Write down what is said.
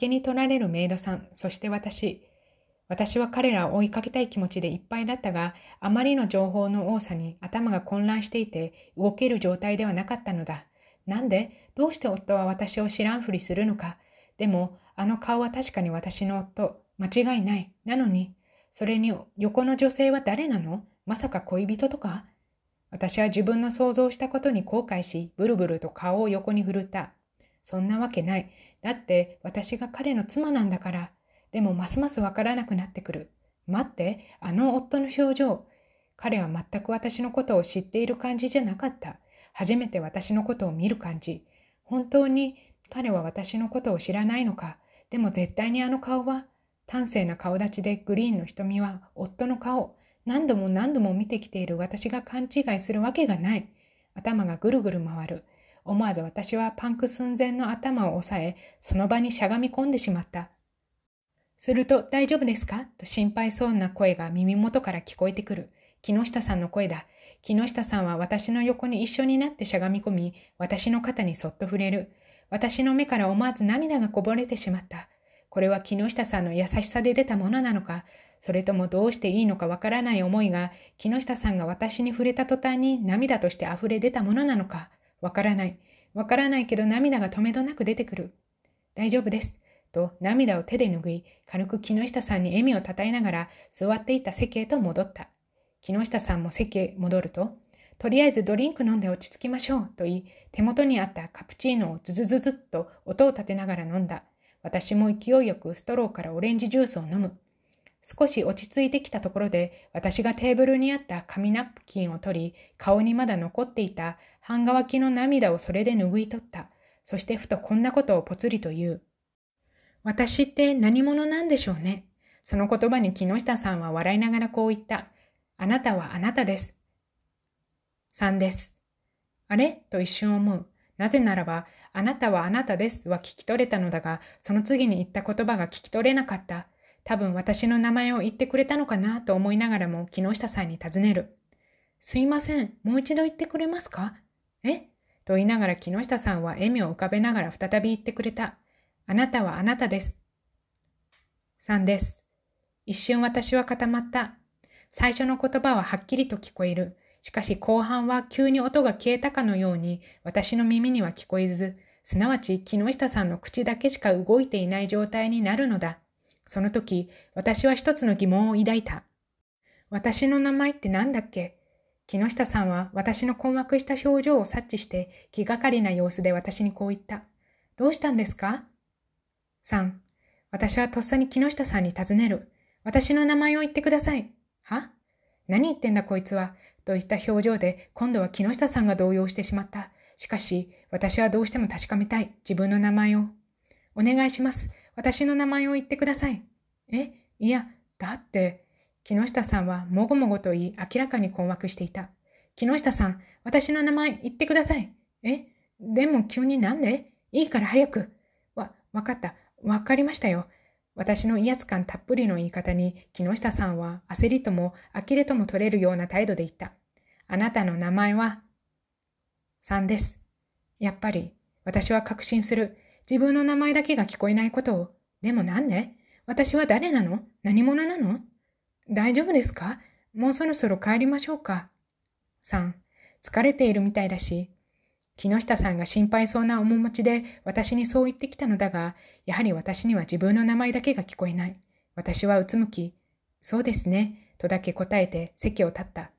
けに取られるメイドさん、そして私。私は彼らを追いかけたい気持ちでいっぱいだったが、あまりの情報の多さに頭が混乱していて、動ける状態ではなかったのだ。なんでどうして夫は私を知らんふりするのか。でも、あの顔は確かに私の夫。間違いない。なのに、それに横の女性は誰なの？まさか恋人とか？私は自分の想像したことに後悔し、ブルブルと顔を横に振るった。そんなわけない。だって私が彼の妻なんだから。でもますますわからなくなってくる。待って、あの夫の表情。彼は全く私のことを知っている感じじゃなかった。初めて私のことを見る感じ。本当に彼は私のことを知らないのか。でも絶対にあの顔は、端正な顔立ちでグリーンの瞳は夫の顔。何度も何度も見てきている私が勘違いするわけがない。頭がぐるぐる回る。思わず私はパンク寸前の頭を押さえ、その場にしゃがみ込んでしまった。すると、大丈夫ですか？と心配そうな声が耳元から聞こえてくる。木下さんの声だ。木下さんは私の横に一緒になってしゃがみ込み、私の肩にそっと触れる。私の目から思わず涙がこぼれてしまった。これは木下さんの優しさで出たものなのか、それともどうしていいのかわからない思いが、木下さんが私に触れた途端に涙として溢れ出たものなのか、わからない。わからないけど涙が止めどなく出てくる。大丈夫です。と涙を手で拭い、軽く木下さんに笑みをたたえながら座っていた席へと戻った。木下さんも席へ戻ると、とりあえずドリンク飲んで落ち着きましょうと言い、手元にあったカプチーノをズズズズッと音を立てながら飲んだ。私も勢いよくストローからオレンジジュースを飲む。少し落ち着いてきたところで、私がテーブルにあった紙ナプキンを取り、顔にまだ残っていた半乾きの涙をそれで拭い取った。そしてふとこんなことをぽつりと言う。私って何者なんでしょうね。その言葉に木下さんは笑いながらこう言った。あなたはあなたです。3です。あれ？と一瞬思う。なぜならば、あなたはあなたですは聞き取れたのだが、その次に言った言葉が聞き取れなかった。多分私の名前を言ってくれたのかな？と思いながらも木下さんに尋ねる。すいません、もう一度言ってくれますか？え？と言いながら木下さんは笑みを浮かべながら再び言ってくれた。あなたはあなたです。3です。一瞬私は固まった。最初の言葉ははっきりと聞こえる。しかし後半は急に音が消えたかのように私の耳には聞こえず、すなわち木下さんの口だけしか動いていない状態になるのだ。その時、私は一つの疑問を抱いた。私の名前って何だっけ？木下さんは私の困惑した表情を察知して気がかりな様子で私にこう言った。どうしたんですか ?3. 私はとっさに木下さんに尋ねる。私の名前を言ってください。は？何言ってんだこいつは。といった表情で今度は木下さんが動揺してしまった。しかし、私はどうしても確かめたい。自分の名前を。お願いします。私の名前を言ってください。え？いや、だって、木下さんはもごもごと言い明らかに困惑していた。木下さん、私の名前言ってください。え？でも急になんで？いいから早く。わ、わかった。わかりましたよ。私の威圧感たっぷりの言い方に木下さんは焦りとも呆れとも取れるような態度で言った。あなたの名前は、さんです。やっぱり、私は確信する。自分の名前だけが聞こえないことを。でもなんで？私は誰なの？何者なの？大丈夫ですか？もうそろそろ帰りましょうか。3. 疲れているみたいだし、木下さんが心配そうな面持ちで私にそう言ってきたのだが、やはり私には自分の名前だけが聞こえない。私はうつむき、そうですね、とだけ答えて席を立った。